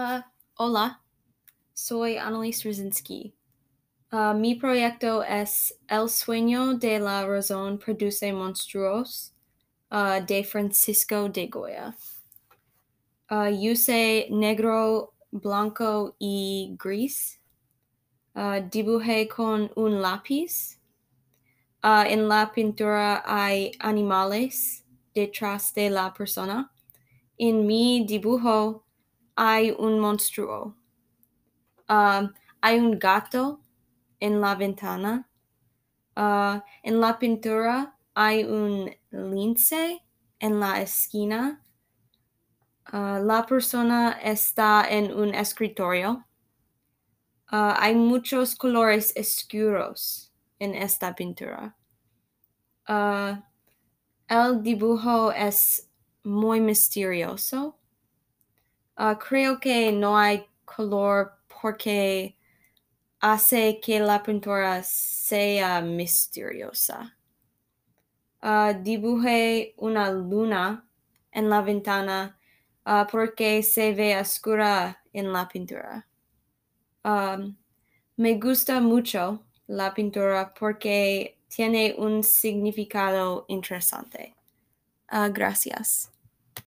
Uh, hola, soy Annalise Rzinski. Uh, mi proyecto es El sueño de la razón produce monstruos uh, de Francisco de Goya. Uh, use negro, blanco y gris. Dibujé con un lápiz. En la pintura hay animales detrás de la persona. En mi dibujo hay un monstruo. Um, hay un gato en la ventana. Uh, en la pintura hay un lince en la esquina. Uh, la persona está en un escritorio. Hay muchos colores oscuros en esta pintura. El dibujo es muy misterioso. Uh, creo que no hay color porque hace que la pintura sea misteriosa. Uh, dibujé una luna en la ventana uh, porque se ve oscura en la pintura. Me gusta mucho la pintura porque tiene un significado interesante. Gracias.